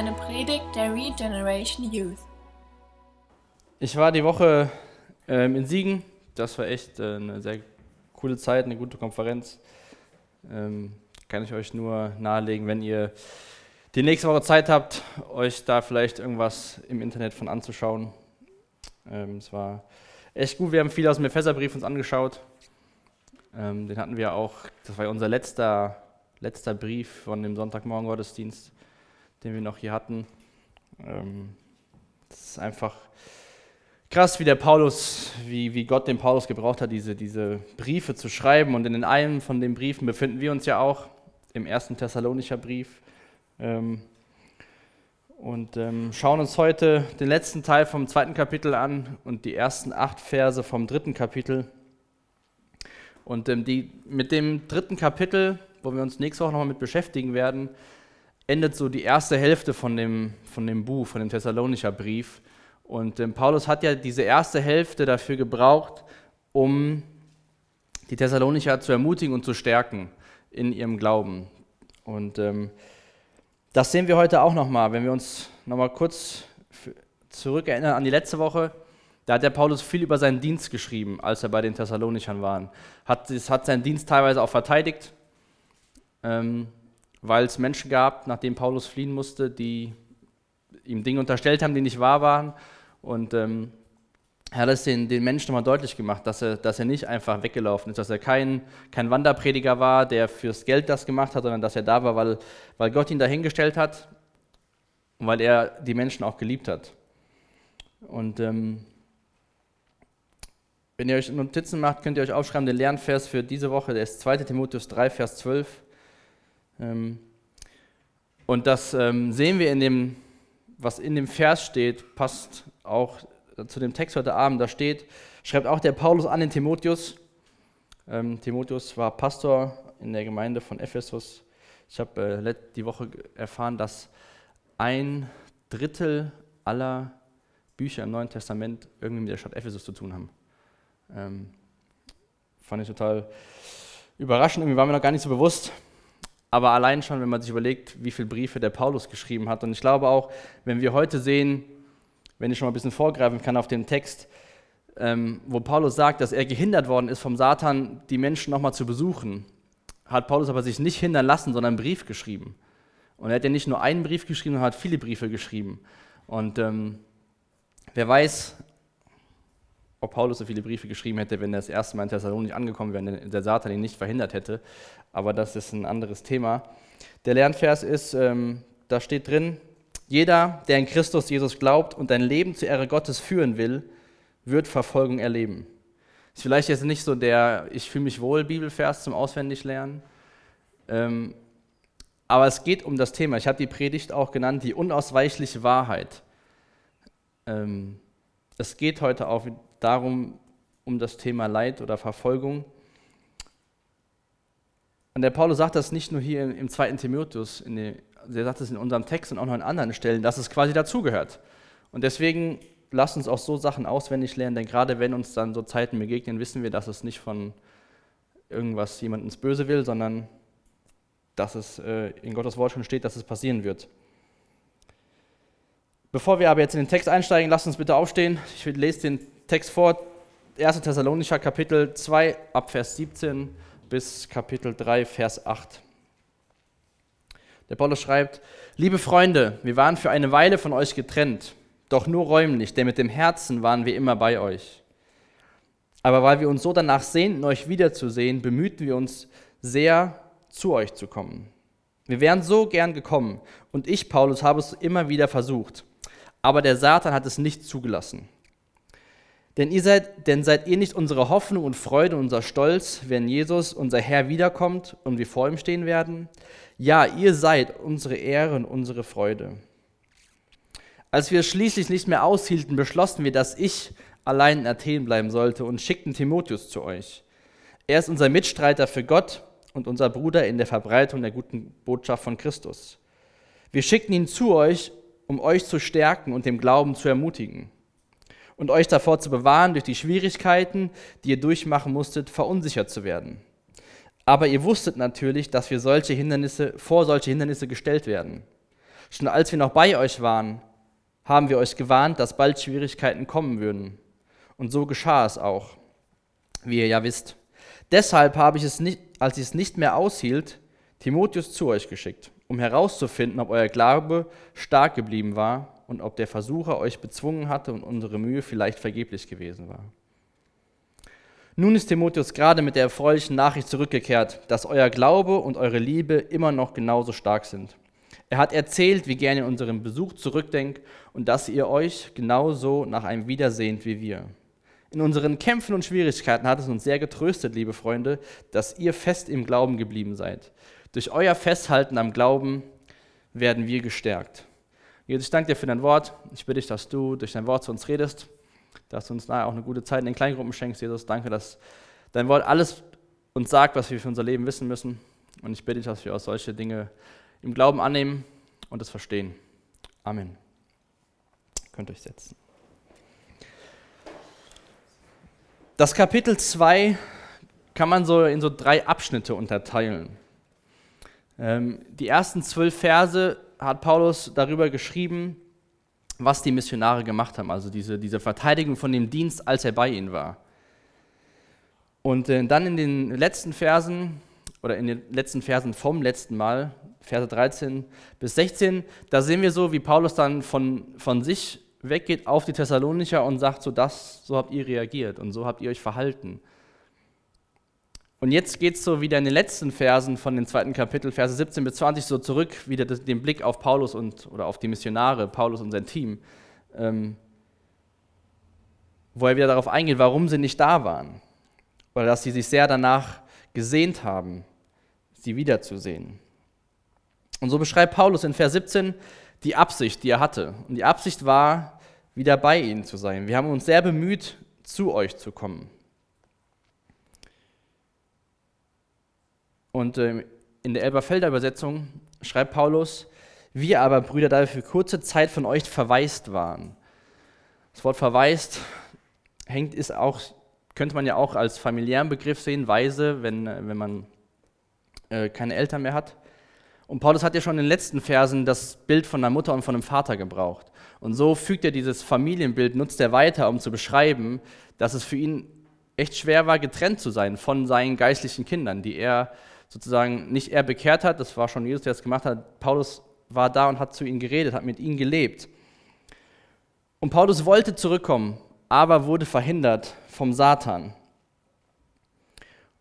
eine Predigt der Regeneration Youth. Ich war die Woche ähm, in Siegen. Das war echt äh, eine sehr coole Zeit, eine gute Konferenz. Ähm, kann ich euch nur nahelegen, wenn ihr die nächste Woche Zeit habt, euch da vielleicht irgendwas im Internet von anzuschauen. Ähm, es war echt gut. Wir haben viel aus dem Epheserbrief uns angeschaut. Ähm, den hatten wir auch, das war unser letzter, letzter Brief von dem Sonntagmorgen Gottesdienst den wir noch hier hatten. Ähm, es ist einfach krass, wie der Paulus, wie, wie Gott den Paulus gebraucht hat, diese, diese Briefe zu schreiben. Und in einem von den Briefen befinden wir uns ja auch, im ersten Thessalonischer Brief. Ähm, und ähm, schauen uns heute den letzten Teil vom zweiten Kapitel an und die ersten acht Verse vom dritten Kapitel. Und die, mit dem dritten Kapitel, wo wir uns nächste Woche nochmal mit beschäftigen werden, endet so die erste Hälfte von dem, von dem Buch, von dem Thessalonischer Brief. Und ähm, Paulus hat ja diese erste Hälfte dafür gebraucht, um die Thessalonicher zu ermutigen und zu stärken in ihrem Glauben. Und ähm, das sehen wir heute auch nochmal, wenn wir uns nochmal kurz zurückerinnern an die letzte Woche. Da hat der Paulus viel über seinen Dienst geschrieben, als er bei den Thessalonichern war. Hat, hat seinen Dienst teilweise auch verteidigt. Ähm, weil es Menschen gab, nachdem Paulus fliehen musste, die ihm Dinge unterstellt haben, die nicht wahr waren. Und ähm, er hat es den, den Menschen nochmal deutlich gemacht, dass er, dass er nicht einfach weggelaufen ist, dass er kein, kein Wanderprediger war, der fürs Geld das gemacht hat, sondern dass er da war, weil, weil Gott ihn dahingestellt hat und weil er die Menschen auch geliebt hat. Und ähm, wenn ihr euch Notizen macht, könnt ihr euch aufschreiben, den Lernvers für diese Woche, der ist 2 Timotheus 3, Vers 12. Ähm, und das ähm, sehen wir in dem, was in dem Vers steht, passt auch zu dem Text heute Abend. Da steht, schreibt auch der Paulus an den Timotheus. Ähm, Timotheus war Pastor in der Gemeinde von Ephesus. Ich habe äh, die Woche erfahren, dass ein Drittel aller Bücher im Neuen Testament irgendwie mit der Stadt Ephesus zu tun haben. Ähm, fand ich total überraschend, irgendwie war mir noch gar nicht so bewusst. Aber allein schon, wenn man sich überlegt, wie viele Briefe der Paulus geschrieben hat. Und ich glaube auch, wenn wir heute sehen, wenn ich schon mal ein bisschen vorgreifen kann auf den Text, ähm, wo Paulus sagt, dass er gehindert worden ist vom Satan, die Menschen nochmal zu besuchen, hat Paulus aber sich nicht hindern lassen, sondern einen Brief geschrieben. Und er hat ja nicht nur einen Brief geschrieben, sondern hat viele Briefe geschrieben. Und ähm, wer weiß, ob Paulus so viele Briefe geschrieben hätte, wenn er das erste Mal in Thessalonik angekommen wäre, und der Satan ihn nicht verhindert hätte. Aber das ist ein anderes Thema. Der Lernvers ist, ähm, da steht drin, jeder, der in Christus Jesus glaubt und ein Leben zur Ehre Gottes führen will, wird Verfolgung erleben. Ist vielleicht jetzt nicht so der Ich fühle mich wohl Bibelvers zum Auswendiglernen. Ähm, aber es geht um das Thema. Ich habe die Predigt auch genannt, die unausweichliche Wahrheit. Ähm, es geht heute auch darum, um das Thema Leid oder Verfolgung. Und der Paulus sagt das nicht nur hier im zweiten Timotheus, der sagt es in unserem Text und auch noch an anderen Stellen, dass es quasi dazugehört. Und deswegen lasst uns auch so Sachen auswendig lernen, denn gerade wenn uns dann so Zeiten begegnen, wissen wir, dass es nicht von irgendwas jemand ins Böse will, sondern dass es äh, in Gottes Wort schon steht, dass es passieren wird. Bevor wir aber jetzt in den Text einsteigen, lasst uns bitte aufstehen. Ich lese den Text vor, 1. Thessalonicher Kapitel 2 ab Vers 17 bis Kapitel 3 Vers 8. Der Paulus schreibt, liebe Freunde, wir waren für eine Weile von euch getrennt, doch nur räumlich, denn mit dem Herzen waren wir immer bei euch. Aber weil wir uns so danach sehnten, euch wiederzusehen, bemühten wir uns sehr, zu euch zu kommen. Wir wären so gern gekommen und ich, Paulus, habe es immer wieder versucht, aber der Satan hat es nicht zugelassen. Denn, ihr seid, denn seid ihr nicht unsere Hoffnung und Freude unser Stolz, wenn Jesus, unser Herr, wiederkommt und wir vor ihm stehen werden? Ja, ihr seid unsere Ehre und unsere Freude. Als wir schließlich nicht mehr aushielten, beschlossen wir, dass ich allein in Athen bleiben sollte und schickten Timotheus zu euch. Er ist unser Mitstreiter für Gott und unser Bruder in der Verbreitung der guten Botschaft von Christus. Wir schickten ihn zu euch, um euch zu stärken und dem Glauben zu ermutigen und euch davor zu bewahren, durch die Schwierigkeiten, die ihr durchmachen musstet, verunsichert zu werden. Aber ihr wusstet natürlich, dass wir solche Hindernisse, vor solche Hindernisse gestellt werden. Schon als wir noch bei euch waren, haben wir euch gewarnt, dass bald Schwierigkeiten kommen würden. Und so geschah es auch, wie ihr ja wisst. Deshalb habe ich es nicht, als ich es nicht mehr aushielt, Timotheus zu euch geschickt, um herauszufinden, ob euer Glaube stark geblieben war und ob der Versucher euch bezwungen hatte und unsere Mühe vielleicht vergeblich gewesen war. Nun ist Timotheus gerade mit der erfreulichen Nachricht zurückgekehrt, dass euer Glaube und eure Liebe immer noch genauso stark sind. Er hat erzählt, wie gerne ihr unseren Besuch zurückdenkt und dass ihr euch genauso nach einem Wiedersehnt wie wir. In unseren Kämpfen und Schwierigkeiten hat es uns sehr getröstet, liebe Freunde, dass ihr fest im Glauben geblieben seid. Durch euer Festhalten am Glauben werden wir gestärkt. Jesus, ich danke dir für dein Wort. Ich bitte dich, dass du durch dein Wort zu uns redest, dass du uns nachher auch eine gute Zeit in den Kleingruppen schenkst. Jesus, danke, dass dein Wort alles uns sagt, was wir für unser Leben wissen müssen. Und ich bitte dich, dass wir auch solche Dinge im Glauben annehmen und es verstehen. Amen. Könnt euch setzen. Das Kapitel 2 kann man so in so drei Abschnitte unterteilen. Ähm, die ersten zwölf Verse hat Paulus darüber geschrieben, was die Missionare gemacht haben, also diese, diese Verteidigung von dem Dienst, als er bei ihnen war. Und äh, dann in den letzten Versen oder in den letzten Versen vom letzten Mal, Verse 13 bis 16, da sehen wir so, wie Paulus dann von, von sich weggeht auf die Thessalonicher und sagt, so das, so habt ihr reagiert und so habt ihr euch verhalten. Und jetzt geht es so wieder in den letzten Versen von dem zweiten Kapitel, Verse 17 bis 20, so zurück, wieder den Blick auf Paulus und oder auf die Missionare, Paulus und sein Team, ähm, wo er wieder darauf eingeht, warum sie nicht da waren. Oder dass sie sich sehr danach gesehnt haben, sie wiederzusehen. Und so beschreibt Paulus in Vers 17 die Absicht, die er hatte. Und die Absicht war, wieder bei ihnen zu sein. Wir haben uns sehr bemüht, zu euch zu kommen. Und äh, in der Elberfelder Übersetzung schreibt Paulus, wir aber, Brüder, da wir für kurze Zeit von euch verwaist waren. Das Wort verwaist hängt, ist auch, könnte man ja auch als familiären Begriff sehen, weise, wenn, wenn man äh, keine Eltern mehr hat. Und Paulus hat ja schon in den letzten Versen das Bild von einer Mutter und von einem Vater gebraucht. Und so fügt er dieses Familienbild, nutzt er weiter, um zu beschreiben, dass es für ihn echt schwer war, getrennt zu sein von seinen geistlichen Kindern, die er sozusagen nicht er bekehrt hat, das war schon Jesus, der das gemacht hat. Paulus war da und hat zu ihnen geredet, hat mit ihnen gelebt. Und Paulus wollte zurückkommen, aber wurde verhindert vom Satan.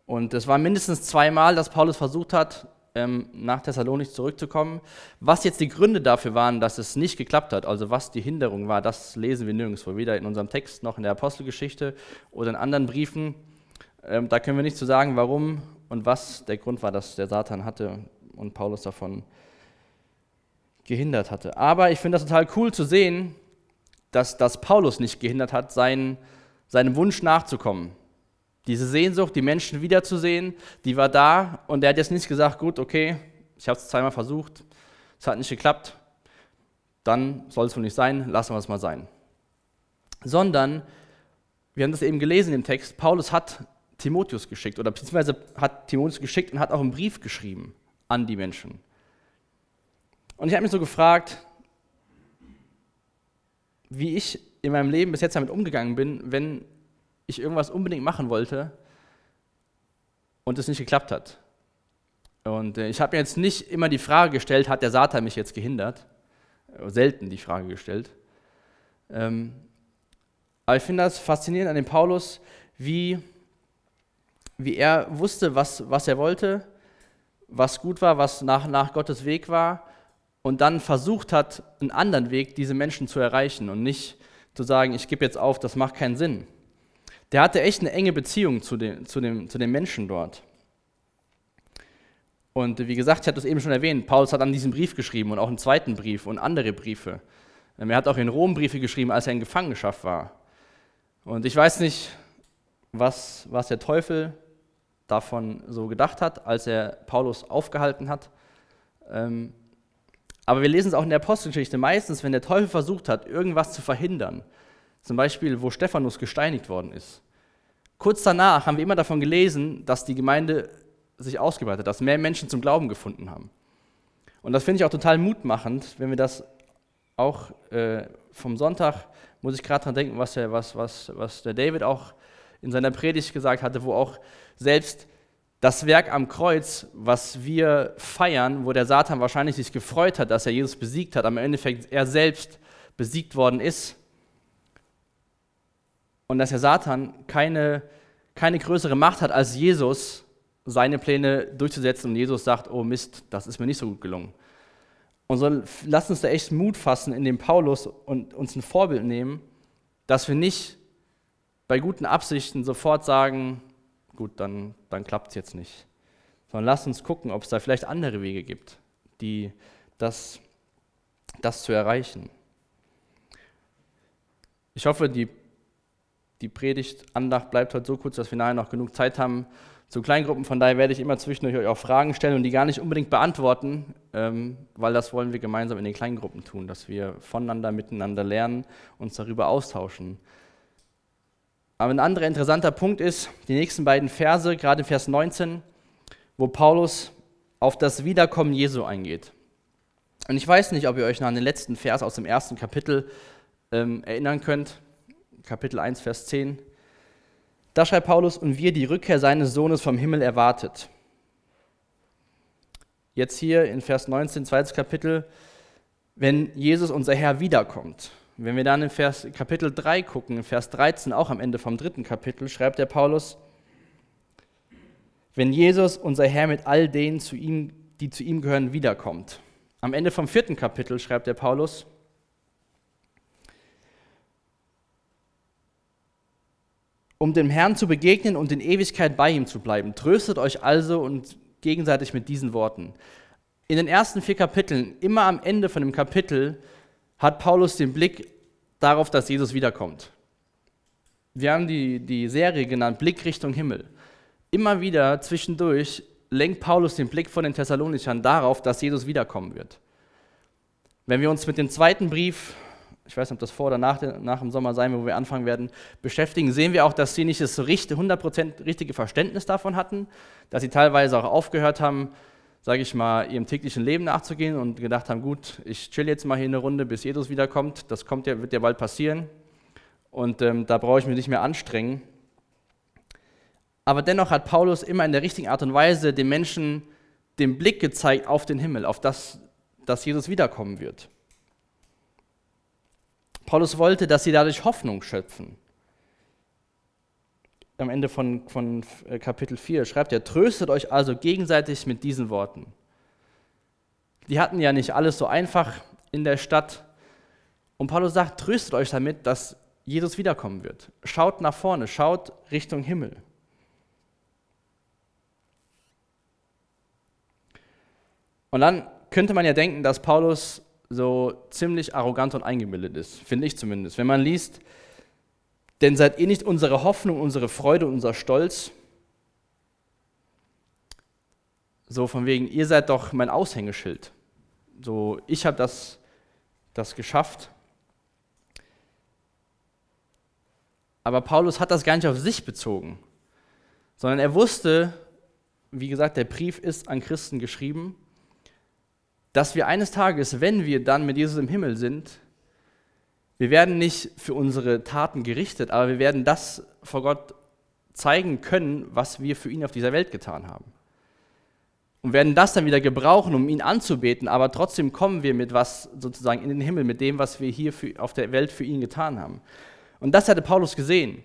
Und es war mindestens zweimal, dass Paulus versucht hat, ähm, nach Thessalonich zurückzukommen. Was jetzt die Gründe dafür waren, dass es nicht geklappt hat, also was die Hinderung war, das lesen wir nirgendwo, weder in unserem Text noch in der Apostelgeschichte oder in anderen Briefen. Ähm, da können wir nicht zu sagen, warum und was der Grund war, dass der Satan hatte und Paulus davon gehindert hatte. Aber ich finde das total cool zu sehen, dass das Paulus nicht gehindert hat, seinen, seinem Wunsch nachzukommen. Diese Sehnsucht, die Menschen wiederzusehen, die war da und er hat jetzt nicht gesagt, gut, okay, ich habe es zweimal versucht, es hat nicht geklappt, dann soll es wohl nicht sein, lassen wir es mal sein. Sondern, wir haben das eben gelesen im Text, Paulus hat Timotheus geschickt oder beziehungsweise hat Timotheus geschickt und hat auch einen Brief geschrieben an die Menschen. Und ich habe mich so gefragt, wie ich in meinem Leben bis jetzt damit umgegangen bin, wenn ich irgendwas unbedingt machen wollte und es nicht geklappt hat. Und äh, ich habe mir jetzt nicht immer die Frage gestellt, hat der Satan mich jetzt gehindert? Selten die Frage gestellt. Ähm, aber ich finde das faszinierend an dem Paulus, wie wie er wusste, was, was er wollte, was gut war, was nach, nach Gottes Weg war und dann versucht hat, einen anderen Weg, diese Menschen zu erreichen und nicht zu sagen, ich gebe jetzt auf, das macht keinen Sinn. Der hatte echt eine enge Beziehung zu, den, zu, dem, zu den Menschen dort. Und wie gesagt, ich hatte es eben schon erwähnt, Paulus hat an diesen Brief geschrieben und auch einen zweiten Brief und andere Briefe. Er hat auch in Rom Briefe geschrieben, als er in Gefangenschaft war. Und ich weiß nicht, was, was der Teufel davon so gedacht hat, als er Paulus aufgehalten hat. Ähm, aber wir lesen es auch in der Apostelgeschichte meistens, wenn der Teufel versucht hat, irgendwas zu verhindern. Zum Beispiel, wo Stephanus gesteinigt worden ist. Kurz danach haben wir immer davon gelesen, dass die Gemeinde sich ausgebreitet hat, dass mehr Menschen zum Glauben gefunden haben. Und das finde ich auch total mutmachend, wenn wir das auch äh, vom Sonntag, muss ich gerade dran denken, was der, was, was, was der David auch in seiner Predigt gesagt hatte, wo auch selbst das Werk am Kreuz, was wir feiern, wo der Satan wahrscheinlich sich gefreut hat, dass er Jesus besiegt hat, am Endeffekt er selbst besiegt worden ist. Und dass der Satan keine, keine größere Macht hat als Jesus, seine Pläne durchzusetzen. Und Jesus sagt, oh Mist, das ist mir nicht so gut gelungen. Und so lasst uns da echt Mut fassen in dem Paulus und uns ein Vorbild nehmen, dass wir nicht bei guten Absichten sofort sagen, gut, dann, dann klappt es jetzt nicht. Sondern lasst uns gucken, ob es da vielleicht andere Wege gibt, die das, das zu erreichen. Ich hoffe, die, die Predigt, Andacht bleibt heute so kurz, dass wir nachher noch genug Zeit haben zu Kleingruppen. Von daher werde ich immer zwischendurch euch auch Fragen stellen und die gar nicht unbedingt beantworten, ähm, weil das wollen wir gemeinsam in den Kleingruppen tun, dass wir voneinander, miteinander lernen, uns darüber austauschen. Aber ein anderer interessanter Punkt ist, die nächsten beiden Verse, gerade Vers 19, wo Paulus auf das Wiederkommen Jesu eingeht. Und ich weiß nicht, ob ihr euch noch an den letzten Vers aus dem ersten Kapitel ähm, erinnern könnt. Kapitel 1, Vers 10. Da schreibt Paulus, und wir die Rückkehr seines Sohnes vom Himmel erwartet. Jetzt hier in Vers 19, zweites Kapitel, wenn Jesus, unser Herr, wiederkommt. Wenn wir dann in Vers, Kapitel 3 gucken, in Vers 13, auch am Ende vom dritten Kapitel, schreibt der Paulus, wenn Jesus, unser Herr, mit all denen, zu ihm, die zu ihm gehören, wiederkommt. Am Ende vom vierten Kapitel schreibt der Paulus, um dem Herrn zu begegnen und in Ewigkeit bei ihm zu bleiben. Tröstet euch also und gegenseitig mit diesen Worten. In den ersten vier Kapiteln, immer am Ende von dem Kapitel, hat Paulus den Blick darauf, dass Jesus wiederkommt. Wir haben die, die Serie genannt Blick Richtung Himmel. Immer wieder zwischendurch lenkt Paulus den Blick von den Thessalonichern darauf, dass Jesus wiederkommen wird. Wenn wir uns mit dem zweiten Brief, ich weiß nicht, ob das vor oder nach, nach dem Sommer sein wird, wo wir anfangen werden, beschäftigen, sehen wir auch, dass sie nicht das 100% richtige Verständnis davon hatten, dass sie teilweise auch aufgehört haben, sage ich mal, ihrem täglichen Leben nachzugehen und gedacht haben, gut, ich chill jetzt mal hier eine Runde, bis Jesus wiederkommt. Das kommt ja, wird ja bald passieren. Und ähm, da brauche ich mich nicht mehr anstrengen. Aber dennoch hat Paulus immer in der richtigen Art und Weise den Menschen den Blick gezeigt auf den Himmel, auf das, dass Jesus wiederkommen wird. Paulus wollte, dass sie dadurch Hoffnung schöpfen am Ende von, von äh, Kapitel 4 schreibt er, tröstet euch also gegenseitig mit diesen Worten. Die hatten ja nicht alles so einfach in der Stadt. Und Paulus sagt, tröstet euch damit, dass Jesus wiederkommen wird. Schaut nach vorne, schaut Richtung Himmel. Und dann könnte man ja denken, dass Paulus so ziemlich arrogant und eingebildet ist, finde ich zumindest. Wenn man liest, denn seid ihr nicht unsere Hoffnung, unsere Freude, unser Stolz? So von wegen, ihr seid doch mein Aushängeschild. So, ich habe das, das geschafft. Aber Paulus hat das gar nicht auf sich bezogen, sondern er wusste, wie gesagt, der Brief ist an Christen geschrieben, dass wir eines Tages, wenn wir dann mit Jesus im Himmel sind, wir werden nicht für unsere Taten gerichtet, aber wir werden das vor Gott zeigen können, was wir für ihn auf dieser Welt getan haben. Und werden das dann wieder gebrauchen, um ihn anzubeten, aber trotzdem kommen wir mit was sozusagen in den Himmel, mit dem, was wir hier für, auf der Welt für ihn getan haben. Und das hatte Paulus gesehen,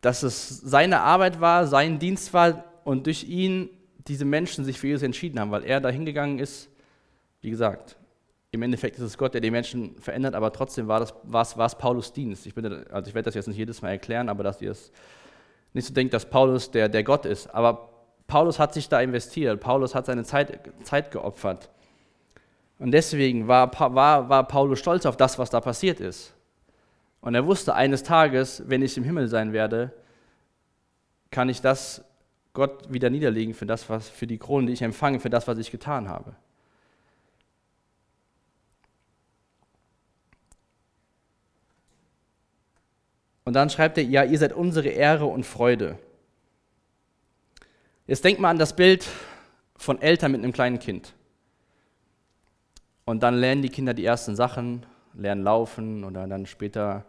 dass es seine Arbeit war, sein Dienst war und durch ihn diese Menschen sich für Jesus entschieden haben, weil er da hingegangen ist, wie gesagt, im Endeffekt ist es Gott, der die Menschen verändert, aber trotzdem war, das, war, war es Paulus Dienst. Ich, bin, also ich werde das jetzt nicht jedes Mal erklären, aber dass ihr es nicht so denkt, dass Paulus der, der Gott ist. Aber Paulus hat sich da investiert, Paulus hat seine Zeit, Zeit geopfert. Und deswegen war, war, war Paulus stolz auf das, was da passiert ist. Und er wusste, eines Tages, wenn ich im Himmel sein werde, kann ich das Gott wieder niederlegen für das, was, für die Krone, die ich empfange, für das, was ich getan habe. Und dann schreibt er, ja, ihr seid unsere Ehre und Freude. Jetzt denkt mal an das Bild von Eltern mit einem kleinen Kind. Und dann lernen die Kinder die ersten Sachen, lernen laufen oder dann später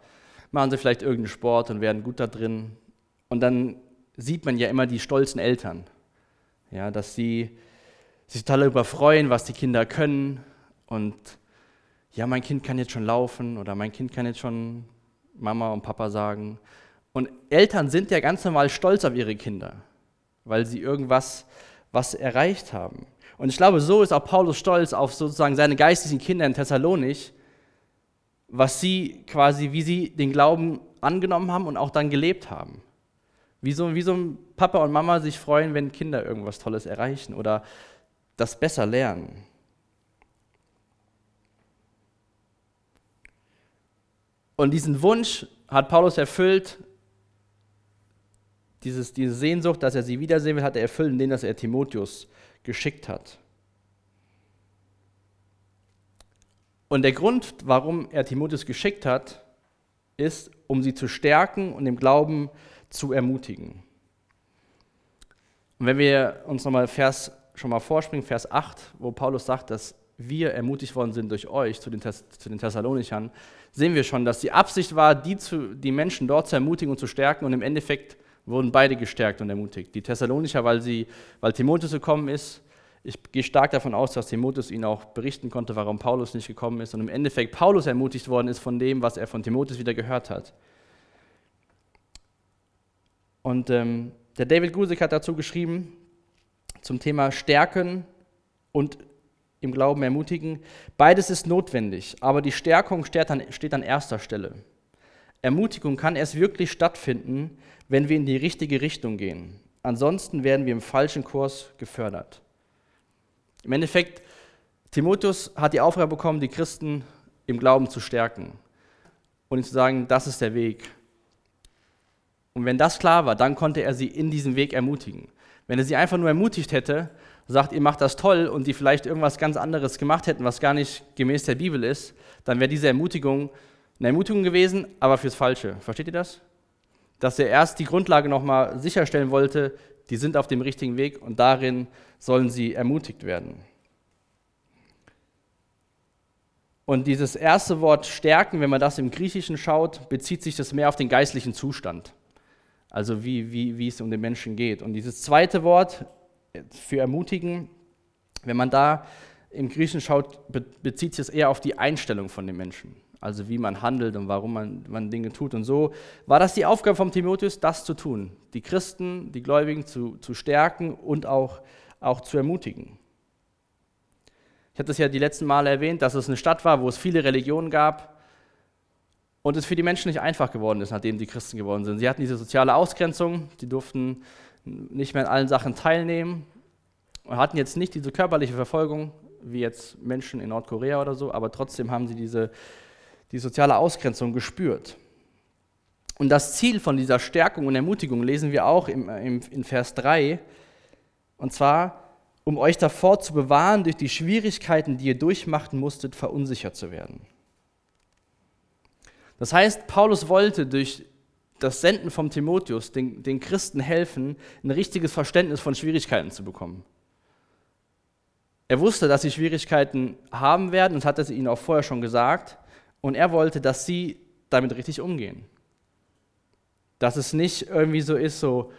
machen sie vielleicht irgendeinen Sport und werden gut da drin. Und dann sieht man ja immer die stolzen Eltern, ja, dass sie sich total darüber freuen, was die Kinder können und ja, mein Kind kann jetzt schon laufen oder mein Kind kann jetzt schon Mama und Papa sagen. Und Eltern sind ja ganz normal stolz auf ihre Kinder, weil sie irgendwas was erreicht haben. Und ich glaube, so ist auch Paulus stolz auf sozusagen seine geistlichen Kinder in Thessalonich, was sie quasi, wie sie den Glauben angenommen haben und auch dann gelebt haben. Wie so, wie so ein Papa und Mama sich freuen, wenn Kinder irgendwas Tolles erreichen oder das besser lernen. Und diesen Wunsch hat Paulus erfüllt, dieses, diese Sehnsucht, dass er sie wiedersehen will, hat er erfüllt, indem er Timotheus geschickt hat. Und der Grund, warum er Timotheus geschickt hat, ist, um sie zu stärken und im Glauben zu ermutigen. Und wenn wir uns nochmal Vers schon mal vorspringen, Vers 8, wo Paulus sagt, dass wir ermutigt worden sind durch euch zu den, zu den Thessalonichern, sehen wir schon, dass die Absicht war, die, zu, die Menschen dort zu ermutigen und zu stärken und im Endeffekt wurden beide gestärkt und ermutigt. Die Thessalonicher, weil, sie, weil Timotheus gekommen ist. Ich gehe stark davon aus, dass Timotheus ihnen auch berichten konnte, warum Paulus nicht gekommen ist und im Endeffekt Paulus ermutigt worden ist von dem, was er von Timotheus wieder gehört hat. Und ähm, der David Gusik hat dazu geschrieben, zum Thema Stärken und im Glauben ermutigen. Beides ist notwendig, aber die Stärkung steht an, steht an erster Stelle. Ermutigung kann erst wirklich stattfinden, wenn wir in die richtige Richtung gehen. Ansonsten werden wir im falschen Kurs gefördert. Im Endeffekt, Timotheus hat die Aufgabe bekommen, die Christen im Glauben zu stärken und zu sagen, das ist der Weg. Und wenn das klar war, dann konnte er sie in diesem Weg ermutigen. Wenn er sie einfach nur ermutigt hätte, sagt, ihr macht das toll und die vielleicht irgendwas ganz anderes gemacht hätten, was gar nicht gemäß der Bibel ist, dann wäre diese Ermutigung eine Ermutigung gewesen, aber fürs Falsche. Versteht ihr das? Dass er erst die Grundlage nochmal sicherstellen wollte, die sind auf dem richtigen Weg und darin sollen sie ermutigt werden. Und dieses erste Wort stärken, wenn man das im Griechischen schaut, bezieht sich das mehr auf den geistlichen Zustand. Also wie, wie, wie es um den Menschen geht. Und dieses zweite Wort für ermutigen, wenn man da im Griechischen schaut, bezieht sich es eher auf die Einstellung von den Menschen also wie man handelt und warum man, man Dinge tut. Und so war das die Aufgabe von Timotheus, das zu tun, die Christen, die Gläubigen zu, zu stärken und auch, auch zu ermutigen. Ich hatte es ja die letzten Male erwähnt, dass es eine Stadt war, wo es viele Religionen gab und es für die Menschen nicht einfach geworden ist, nachdem die Christen geworden sind. Sie hatten diese soziale Ausgrenzung, die durften nicht mehr in allen Sachen teilnehmen und hatten jetzt nicht diese körperliche Verfolgung wie jetzt Menschen in Nordkorea oder so, aber trotzdem haben sie diese die soziale Ausgrenzung gespürt. Und das Ziel von dieser Stärkung und Ermutigung lesen wir auch im, im, in Vers 3, und zwar, um euch davor zu bewahren, durch die Schwierigkeiten, die ihr durchmachen musstet, verunsichert zu werden. Das heißt, Paulus wollte durch das Senden vom Timotheus den, den Christen helfen, ein richtiges Verständnis von Schwierigkeiten zu bekommen. Er wusste, dass sie Schwierigkeiten haben werden und hat es ihnen auch vorher schon gesagt. Und er wollte, dass sie damit richtig umgehen. Dass es nicht irgendwie so ist, so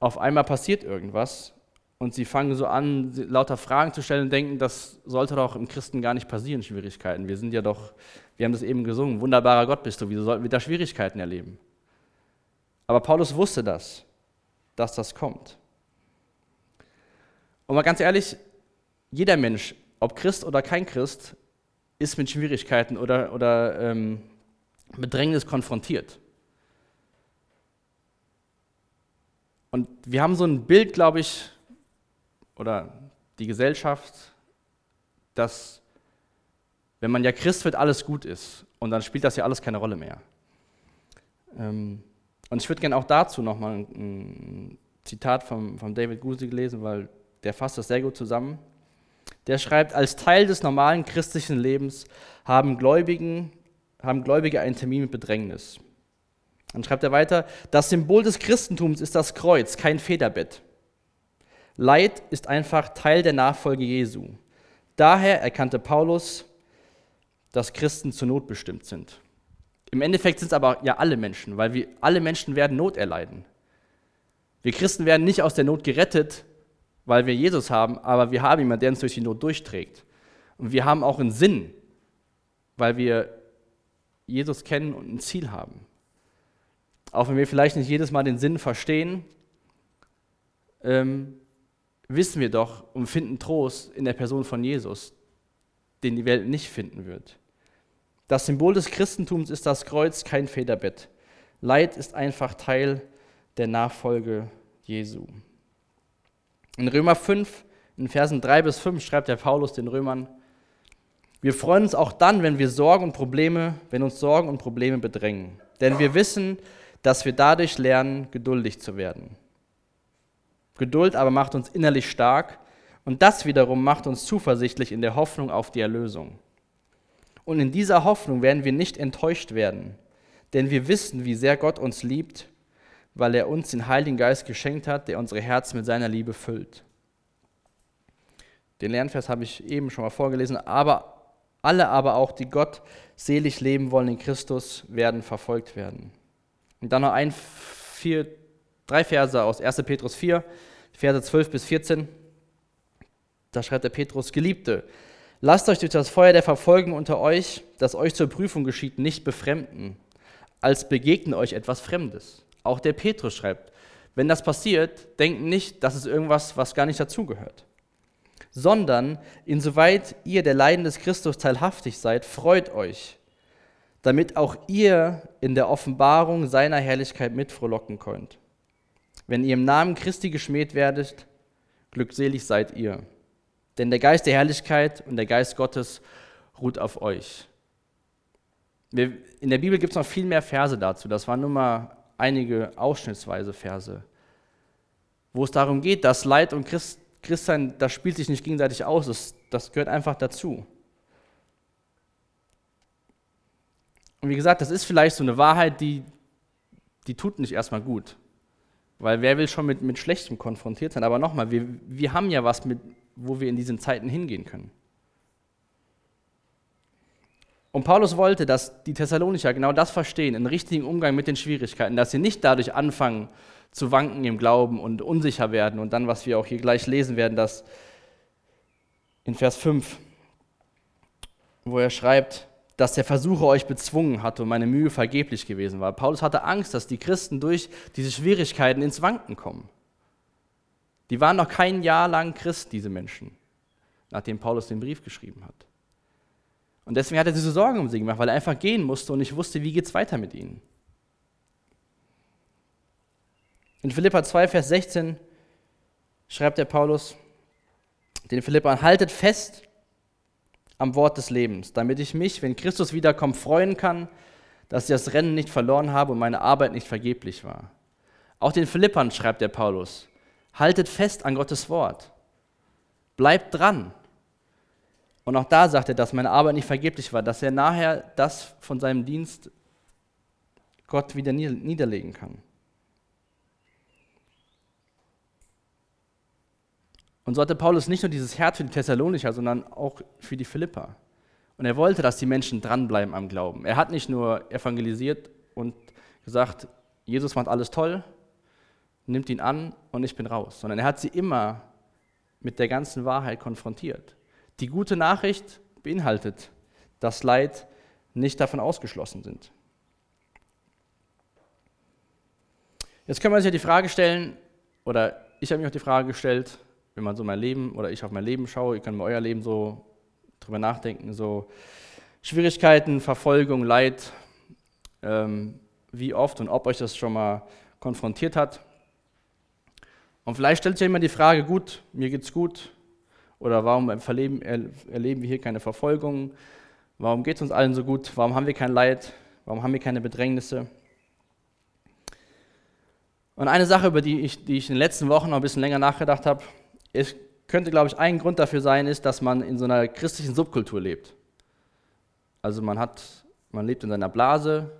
auf einmal passiert irgendwas und sie fangen so an, lauter Fragen zu stellen und denken, das sollte doch im Christen gar nicht passieren, Schwierigkeiten. Wir sind ja doch, wir haben das eben gesungen, wunderbarer Gott bist du, wieso sollten wir da Schwierigkeiten erleben? Aber Paulus wusste das, dass das kommt. Und mal ganz ehrlich, jeder Mensch, ob Christ oder kein Christ, ist mit Schwierigkeiten oder, oder ähm, Bedrängnis konfrontiert. Und wir haben so ein Bild, glaube ich, oder die Gesellschaft, dass wenn man ja Christ wird, alles gut ist. Und dann spielt das ja alles keine Rolle mehr. Ähm, und ich würde gerne auch dazu nochmal ein, ein Zitat von, von David Gusig lesen, weil der fasst das sehr gut zusammen der schreibt, als Teil des normalen christlichen Lebens haben, Gläubigen, haben Gläubige einen Termin mit Bedrängnis. Dann schreibt er weiter, das Symbol des Christentums ist das Kreuz, kein Federbett. Leid ist einfach Teil der Nachfolge Jesu. Daher erkannte Paulus, dass Christen zur Not bestimmt sind. Im Endeffekt sind es aber ja alle Menschen, weil wir alle Menschen werden Not erleiden. Wir Christen werden nicht aus der Not gerettet, weil wir Jesus haben, aber wir haben jemanden, der uns durch die Not durchträgt. Und wir haben auch einen Sinn, weil wir Jesus kennen und ein Ziel haben. Auch wenn wir vielleicht nicht jedes Mal den Sinn verstehen, ähm, wissen wir doch und finden Trost in der Person von Jesus, den die Welt nicht finden wird. Das Symbol des Christentums ist das Kreuz, kein Federbett. Leid ist einfach Teil der Nachfolge Jesu. In Römer 5, in Versen 3 bis 5 schreibt der Paulus den Römern, wir freuen uns auch dann, wenn wir Sorgen und Probleme, wenn uns Sorgen und Probleme bedrängen. Denn wir wissen, dass wir dadurch lernen, geduldig zu werden. Geduld aber macht uns innerlich stark und das wiederum macht uns zuversichtlich in der Hoffnung auf die Erlösung. Und in dieser Hoffnung werden wir nicht enttäuscht werden, denn wir wissen, wie sehr Gott uns liebt, weil er uns den Heiligen Geist geschenkt hat, der unsere Herzen mit seiner Liebe füllt. Den Lernvers habe ich eben schon mal vorgelesen, aber alle aber auch, die Gott selig leben wollen in Christus, werden verfolgt werden. Und dann noch ein, vier, drei Verse aus 1. Petrus 4, Verse 12 bis 14. Da schreibt der Petrus, Geliebte, lasst euch durch das Feuer der Verfolgung unter euch, das euch zur Prüfung geschieht, nicht befremden, als begegne euch etwas Fremdes. Auch der Petrus schreibt, wenn das passiert, denkt nicht, das ist irgendwas, was gar nicht dazugehört sondern insoweit ihr der Leiden des Christus teilhaftig seid, freut euch, damit auch ihr in der Offenbarung seiner Herrlichkeit mitfrohlocken könnt. Wenn ihr im Namen Christi geschmäht werdet, glückselig seid ihr. Denn der Geist der Herrlichkeit und der Geist Gottes ruht auf euch. In der Bibel gibt es noch viel mehr Verse dazu. Das waren nur mal einige ausschnittsweise Verse, wo es darum geht, dass Leid und Christ Christsein, das spielt sich nicht gegenseitig aus, das, das gehört einfach dazu. Und wie gesagt, das ist vielleicht so eine Wahrheit, die, die tut nicht erstmal gut. Weil wer will schon mit, mit Schlechtem konfrontiert sein? Aber nochmal, wir, wir haben ja was, mit, wo wir in diesen Zeiten hingehen können. Und Paulus wollte, dass die Thessalonicher genau das verstehen, einen richtigen Umgang mit den Schwierigkeiten, dass sie nicht dadurch anfangen, zu wanken im Glauben und unsicher werden. Und dann, was wir auch hier gleich lesen werden, dass in Vers 5, wo er schreibt, dass der Versucher euch bezwungen hatte und meine Mühe vergeblich gewesen war. Paulus hatte Angst, dass die Christen durch diese Schwierigkeiten ins Wanken kommen. Die waren noch kein Jahr lang Christ, diese Menschen, nachdem Paulus den Brief geschrieben hat. Und deswegen hat er diese Sorgen um sie gemacht, weil er einfach gehen musste und nicht wusste, wie geht es weiter mit ihnen. In Philippa 2, Vers 16 schreibt der Paulus den Philippern, haltet fest am Wort des Lebens, damit ich mich, wenn Christus wiederkommt, freuen kann, dass ich das Rennen nicht verloren habe und meine Arbeit nicht vergeblich war. Auch den Philippern schreibt der Paulus, haltet fest an Gottes Wort, bleibt dran. Und auch da sagt er, dass meine Arbeit nicht vergeblich war, dass er nachher das von seinem Dienst Gott wieder niederlegen kann. Und so hatte Paulus nicht nur dieses Herz für die Thessalonicher, sondern auch für die Philipper. Und er wollte, dass die Menschen dranbleiben am Glauben. Er hat nicht nur evangelisiert und gesagt, Jesus macht alles toll, nimmt ihn an und ich bin raus, sondern er hat sie immer mit der ganzen Wahrheit konfrontiert. Die gute Nachricht beinhaltet, dass Leid nicht davon ausgeschlossen sind. Jetzt können wir uns ja die Frage stellen, oder ich habe mir auch die Frage gestellt, wenn man so mein Leben oder ich auf mein Leben schaue, ihr könnt mal euer Leben so drüber nachdenken, so Schwierigkeiten, Verfolgung, Leid, ähm, wie oft und ob euch das schon mal konfrontiert hat. Und vielleicht stellt sich immer die Frage, gut, mir geht's gut, oder warum erleben, erleben wir hier keine Verfolgung? Warum geht es uns allen so gut? Warum haben wir kein Leid? Warum haben wir keine Bedrängnisse? Und eine Sache, über die ich, die ich in den letzten Wochen noch ein bisschen länger nachgedacht habe, es könnte, glaube ich, ein Grund dafür sein, ist, dass man in so einer christlichen Subkultur lebt. Also man hat, man lebt in seiner Blase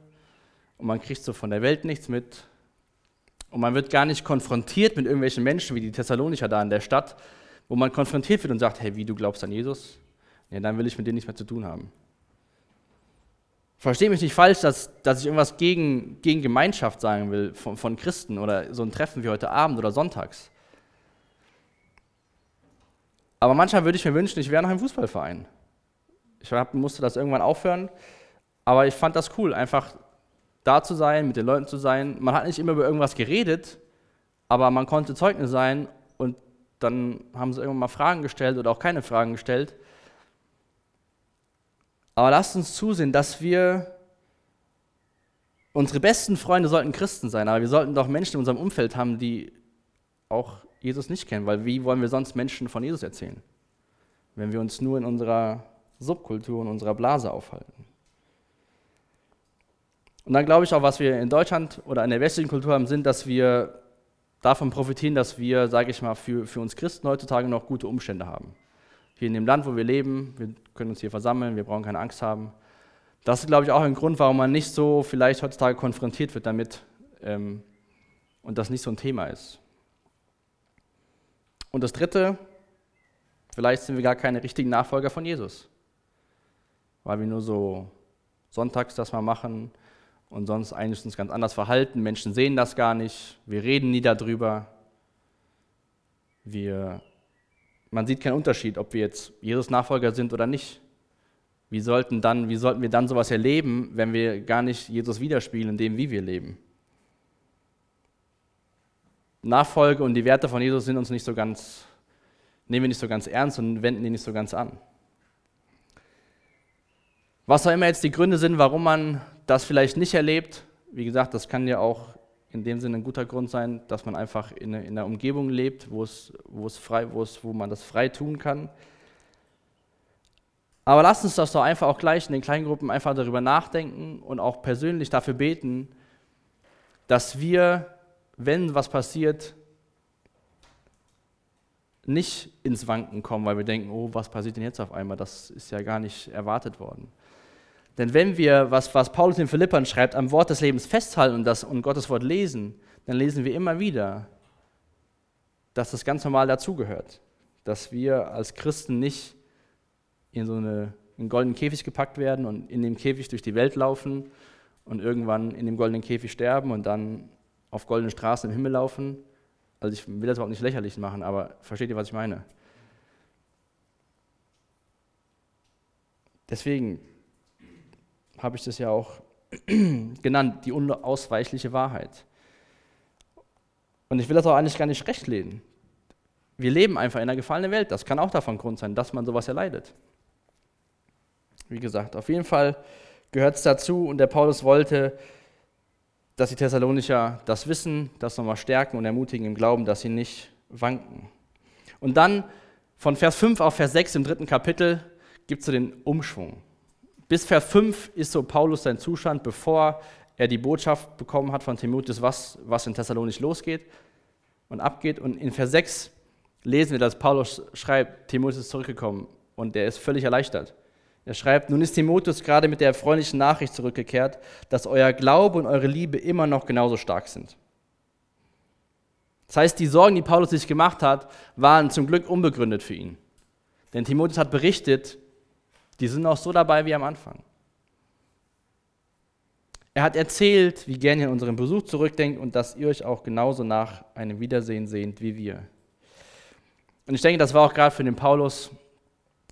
und man kriegt so von der Welt nichts mit. Und man wird gar nicht konfrontiert mit irgendwelchen Menschen wie die Thessalonicher da in der Stadt, wo man konfrontiert wird und sagt, hey, wie, du glaubst an Jesus? Ja, dann will ich mit dir nichts mehr zu tun haben. Verstehe mich nicht falsch, dass, dass ich irgendwas gegen, gegen Gemeinschaft sagen will von, von Christen oder so ein Treffen wie heute Abend oder sonntags. Aber manchmal würde ich mir wünschen, ich wäre noch im Fußballverein. Ich hab, musste das irgendwann aufhören, aber ich fand das cool, einfach da zu sein, mit den Leuten zu sein. Man hat nicht immer über irgendwas geredet, aber man konnte Zeugnis sein und dann haben sie irgendwann mal Fragen gestellt oder auch keine Fragen gestellt. Aber lasst uns zusehen, dass wir, unsere besten Freunde sollten Christen sein, aber wir sollten doch Menschen in unserem Umfeld haben, die auch Jesus nicht kennen, weil wie wollen wir sonst Menschen von Jesus erzählen, wenn wir uns nur in unserer Subkultur, in unserer Blase aufhalten. Und dann glaube ich auch, was wir in Deutschland oder in der westlichen Kultur haben, sind, dass wir davon profitieren, dass wir, sage ich mal, für, für uns Christen heutzutage noch gute Umstände haben hier in dem Land, wo wir leben. Wir können uns hier versammeln, wir brauchen keine Angst haben. Das ist, glaube ich, auch ein Grund, warum man nicht so vielleicht heutzutage konfrontiert wird damit ähm, und das nicht so ein Thema ist. Und das Dritte, vielleicht sind wir gar keine richtigen Nachfolger von Jesus, weil wir nur so sonntags das mal machen und sonst eigentlich uns ganz anders verhalten. Menschen sehen das gar nicht, wir reden nie darüber. Wir man sieht keinen Unterschied, ob wir jetzt Jesus Nachfolger sind oder nicht. Wie sollten, dann, wie sollten wir dann sowas erleben, wenn wir gar nicht Jesus widerspiegeln in dem, wie wir leben? Nachfolge und die Werte von Jesus sind uns nicht so ganz, nehmen wir nicht so ganz ernst und wenden die nicht so ganz an. Was auch immer jetzt die Gründe sind, warum man das vielleicht nicht erlebt, wie gesagt, das kann ja auch in dem Sinne ein guter Grund sein, dass man einfach in, in einer Umgebung lebt, wo, es, wo, es frei, wo, es, wo man das frei tun kann. Aber lasst uns das doch einfach auch gleich in den Kleingruppen einfach darüber nachdenken und auch persönlich dafür beten, dass wir, wenn was passiert, nicht ins Wanken kommen, weil wir denken, oh, was passiert denn jetzt auf einmal? Das ist ja gar nicht erwartet worden. Denn wenn wir, was, was Paulus in Philippern schreibt, am Wort des Lebens festhalten und, das, und Gottes Wort lesen, dann lesen wir immer wieder, dass das ganz normal dazugehört. Dass wir als Christen nicht in so eine, einen goldenen Käfig gepackt werden und in dem Käfig durch die Welt laufen und irgendwann in dem goldenen Käfig sterben und dann auf goldenen Straßen im Himmel laufen. Also ich will das überhaupt nicht lächerlich machen, aber versteht ihr, was ich meine? Deswegen, habe ich das ja auch genannt, die unausweichliche Wahrheit. Und ich will das auch eigentlich gar nicht recht reden. Wir leben einfach in einer gefallenen Welt. Das kann auch davon Grund sein, dass man sowas erleidet. Wie gesagt, auf jeden Fall gehört es dazu und der Paulus wollte, dass die Thessalonicher das wissen, das nochmal stärken und ermutigen im Glauben, dass sie nicht wanken. Und dann von Vers 5 auf Vers 6 im dritten Kapitel gibt es so den Umschwung. Bis Vers 5 ist so Paulus sein Zustand, bevor er die Botschaft bekommen hat von Timotheus, was, was in Thessalonich losgeht und abgeht. Und in Vers 6 lesen wir, dass Paulus schreibt, Timotheus ist zurückgekommen und er ist völlig erleichtert. Er schreibt, nun ist Timotheus gerade mit der erfreulichen Nachricht zurückgekehrt, dass euer Glaube und eure Liebe immer noch genauso stark sind. Das heißt, die Sorgen, die Paulus sich gemacht hat, waren zum Glück unbegründet für ihn. Denn Timotheus hat berichtet, die sind noch so dabei wie am Anfang. Er hat erzählt, wie gern ihr an unseren Besuch zurückdenkt und dass ihr euch auch genauso nach einem Wiedersehen sehnt wie wir. Und ich denke, das war auch gerade für den Paulus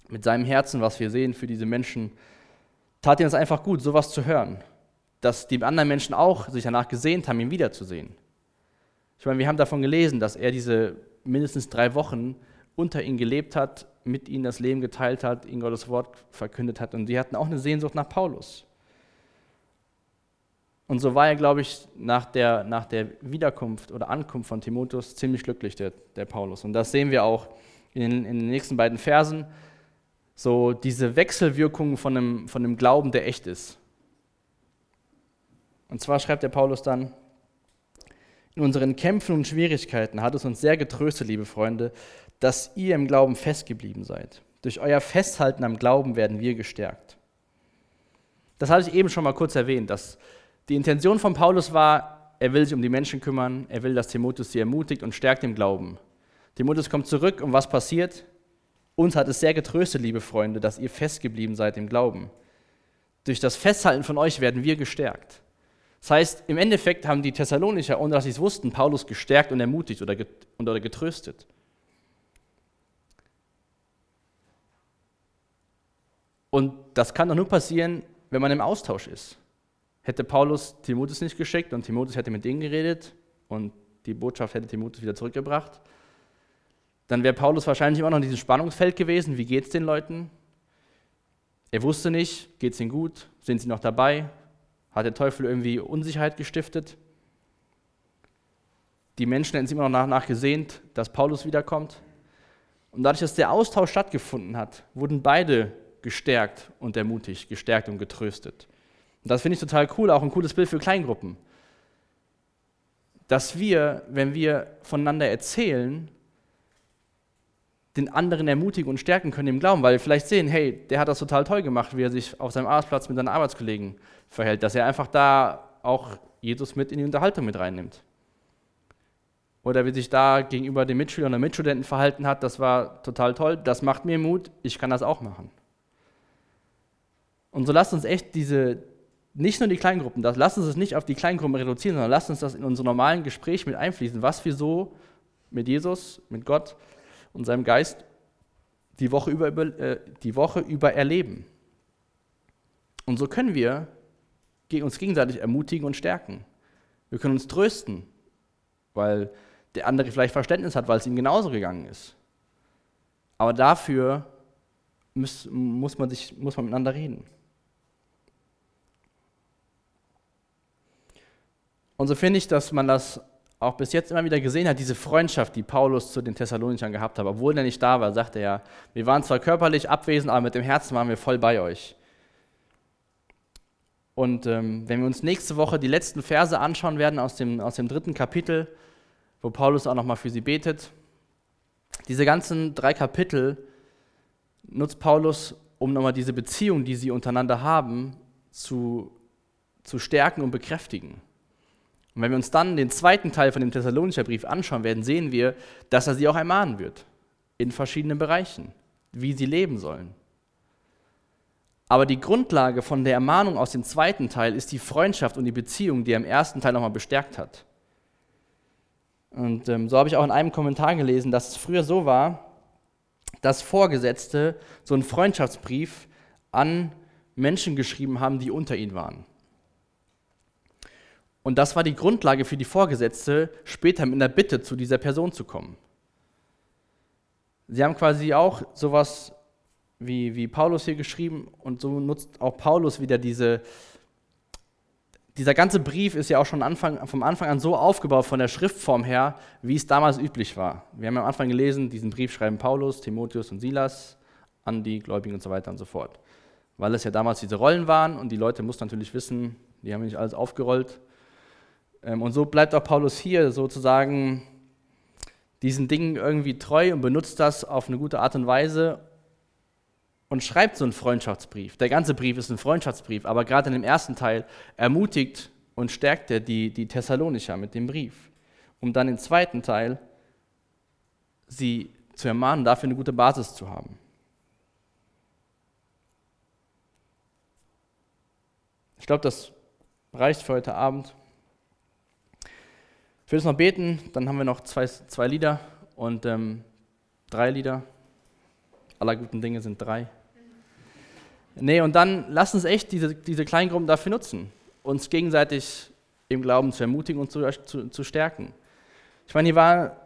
mit seinem Herzen, was wir sehen für diese Menschen, tat ihm das einfach gut, sowas zu hören. Dass die anderen Menschen auch sich danach gesehnt haben, ihn wiederzusehen. Ich meine, wir haben davon gelesen, dass er diese mindestens drei Wochen unter ihnen gelebt hat, mit ihnen das Leben geteilt hat, ihnen Gottes Wort verkündet hat. Und die hatten auch eine Sehnsucht nach Paulus. Und so war er, glaube ich, nach der, nach der Wiederkunft oder Ankunft von Timotheus ziemlich glücklich, der, der Paulus. Und das sehen wir auch in den, in den nächsten beiden Versen. So diese Wechselwirkung von einem, von einem Glauben, der echt ist. Und zwar schreibt der Paulus dann, in unseren Kämpfen und Schwierigkeiten hat es uns sehr getröstet, liebe Freunde, dass ihr im Glauben festgeblieben seid. Durch euer Festhalten am Glauben werden wir gestärkt. Das hatte ich eben schon mal kurz erwähnt, dass die Intention von Paulus war, er will sich um die Menschen kümmern, er will, dass Timotheus sie ermutigt und stärkt im Glauben. Timotheus kommt zurück und was passiert? Uns hat es sehr getröstet, liebe Freunde, dass ihr festgeblieben seid im Glauben. durch das Festhalten von euch werden wir gestärkt. Das heißt, im Endeffekt haben die Thessalonicher, ohne dass sie es wussten, Paulus gestärkt und ermutigt oder, oder getröstet. Und das kann doch nur passieren, wenn man im Austausch ist. Hätte Paulus Timotheus nicht geschickt und Timotheus hätte mit denen geredet und die Botschaft hätte Timotheus wieder zurückgebracht, dann wäre Paulus wahrscheinlich immer noch in diesem Spannungsfeld gewesen. Wie geht es den Leuten? Er wusste nicht, geht es ihnen gut? Sind sie noch dabei? Hat der Teufel irgendwie Unsicherheit gestiftet? Die Menschen hätten sich immer noch nach, dass Paulus wiederkommt. Und dadurch, dass der Austausch stattgefunden hat, wurden beide gestärkt und ermutigt, gestärkt und getröstet. Und das finde ich total cool, auch ein cooles Bild für Kleingruppen. Dass wir, wenn wir voneinander erzählen, den anderen ermutigen und stärken können im Glauben, weil wir vielleicht sehen, hey, der hat das total toll gemacht, wie er sich auf seinem Arbeitsplatz mit seinen Arbeitskollegen verhält, dass er einfach da auch Jesus mit in die Unterhaltung mit reinnimmt. Oder wie sich da gegenüber den Mitschülern und Mitstudenten verhalten hat, das war total toll, das macht mir Mut, ich kann das auch machen. Und so lasst uns echt diese, nicht nur die Kleingruppen, das, lasst uns es nicht auf die Kleingruppen reduzieren, sondern lasst uns das in unser normalen Gespräch mit einfließen, was wir so mit Jesus, mit Gott und seinem Geist die Woche über, äh, die Woche über erleben. Und so können wir uns gegenseitig ermutigen und stärken. Wir können uns trösten, weil der andere vielleicht Verständnis hat, weil es ihm genauso gegangen ist. Aber dafür muss, muss, man, sich, muss man miteinander reden. Und so finde ich, dass man das auch bis jetzt immer wieder gesehen hat, diese Freundschaft, die Paulus zu den Thessalonichern gehabt hat. Obwohl er nicht da war, sagte er, wir waren zwar körperlich abwesend, aber mit dem Herzen waren wir voll bei euch. Und ähm, wenn wir uns nächste Woche die letzten Verse anschauen werden aus dem, aus dem dritten Kapitel, wo Paulus auch nochmal für sie betet, diese ganzen drei Kapitel nutzt Paulus, um nochmal diese Beziehung, die sie untereinander haben, zu, zu stärken und bekräftigen. Und wenn wir uns dann den zweiten Teil von dem Thessalonischer Brief anschauen werden, sehen wir, dass er sie auch ermahnen wird in verschiedenen Bereichen, wie sie leben sollen. Aber die Grundlage von der Ermahnung aus dem zweiten Teil ist die Freundschaft und die Beziehung, die er im ersten Teil nochmal bestärkt hat. Und ähm, so habe ich auch in einem Kommentar gelesen, dass es früher so war, dass Vorgesetzte so einen Freundschaftsbrief an Menschen geschrieben haben, die unter ihnen waren. Und das war die Grundlage für die Vorgesetzte, später mit einer Bitte zu dieser Person zu kommen. Sie haben quasi auch sowas wie, wie Paulus hier geschrieben und so nutzt auch Paulus wieder diese, dieser ganze Brief ist ja auch schon Anfang, vom Anfang an so aufgebaut von der Schriftform her, wie es damals üblich war. Wir haben am Anfang gelesen, diesen Brief schreiben Paulus, Timotheus und Silas an die Gläubigen und so weiter und so fort. Weil es ja damals diese Rollen waren und die Leute mussten natürlich wissen, die haben nicht alles aufgerollt, und so bleibt auch Paulus hier sozusagen diesen Dingen irgendwie treu und benutzt das auf eine gute Art und Weise und schreibt so einen Freundschaftsbrief. Der ganze Brief ist ein Freundschaftsbrief, aber gerade in dem ersten Teil ermutigt und stärkt er die, die Thessalonicher mit dem Brief, um dann im zweiten Teil sie zu ermahnen, dafür eine gute Basis zu haben. Ich glaube, das reicht für heute Abend. Ich will jetzt noch beten, dann haben wir noch zwei, zwei Lieder und ähm, drei Lieder. Aller guten Dinge sind drei. Nee, und dann lass uns echt diese, diese Kleingruppen dafür nutzen, uns gegenseitig im Glauben zu ermutigen und zu, zu, zu stärken. Ich meine, hier, war,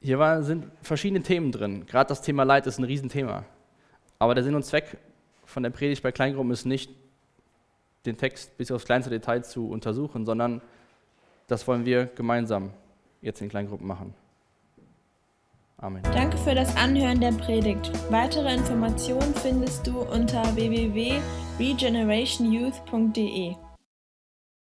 hier war, sind verschiedene Themen drin. Gerade das Thema Leid ist ein Riesenthema. Aber der Sinn und Zweck von der Predigt bei Kleingruppen ist nicht, den Text bis aufs kleinste Detail zu untersuchen, sondern das wollen wir gemeinsam jetzt in Kleingruppen machen. Amen. Danke für das Anhören der Predigt. Weitere Informationen findest du unter www.regenerationyouth.de.